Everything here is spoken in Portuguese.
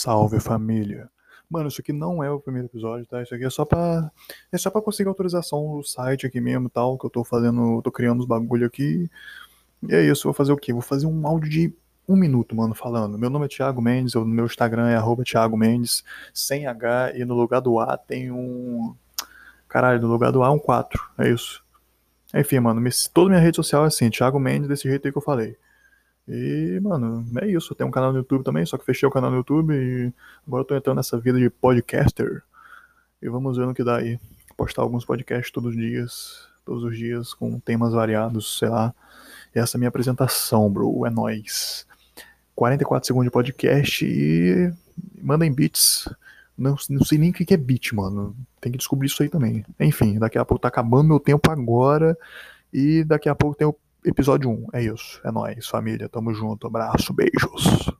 Salve família. Mano, isso aqui não é o primeiro episódio, tá? Isso aqui é só pra. É só pra conseguir autorização do site aqui mesmo tal, que eu tô fazendo. tô criando uns bagulho aqui. E é isso, vou fazer o quê? Vou fazer um áudio de um minuto, mano, falando. Meu nome é Thiago Mendes, o meu Instagram é arroba Thiago Mendes, sem H, e no lugar do A tem um. Caralho, no lugar do A um 4. É isso. Enfim, mano, toda minha rede social é assim, Thiago Mendes, desse jeito aí que eu falei. E, mano, é isso. Tem um canal no YouTube também, só que fechei o canal no YouTube e agora eu tô entrando nessa vida de podcaster. E vamos ver no que dá aí. Postar alguns podcasts todos os dias, todos os dias, com temas variados, sei lá. E essa é a minha apresentação, bro. É nóis. 44 segundos de podcast e mandem beats. Não, não sei nem o que é beat, mano. Tem que descobrir isso aí também. Enfim, daqui a pouco tá acabando meu tempo agora. E daqui a pouco tem o episódio 1. É isso. É nóis, família. Tamo junto. Abraço, beijos.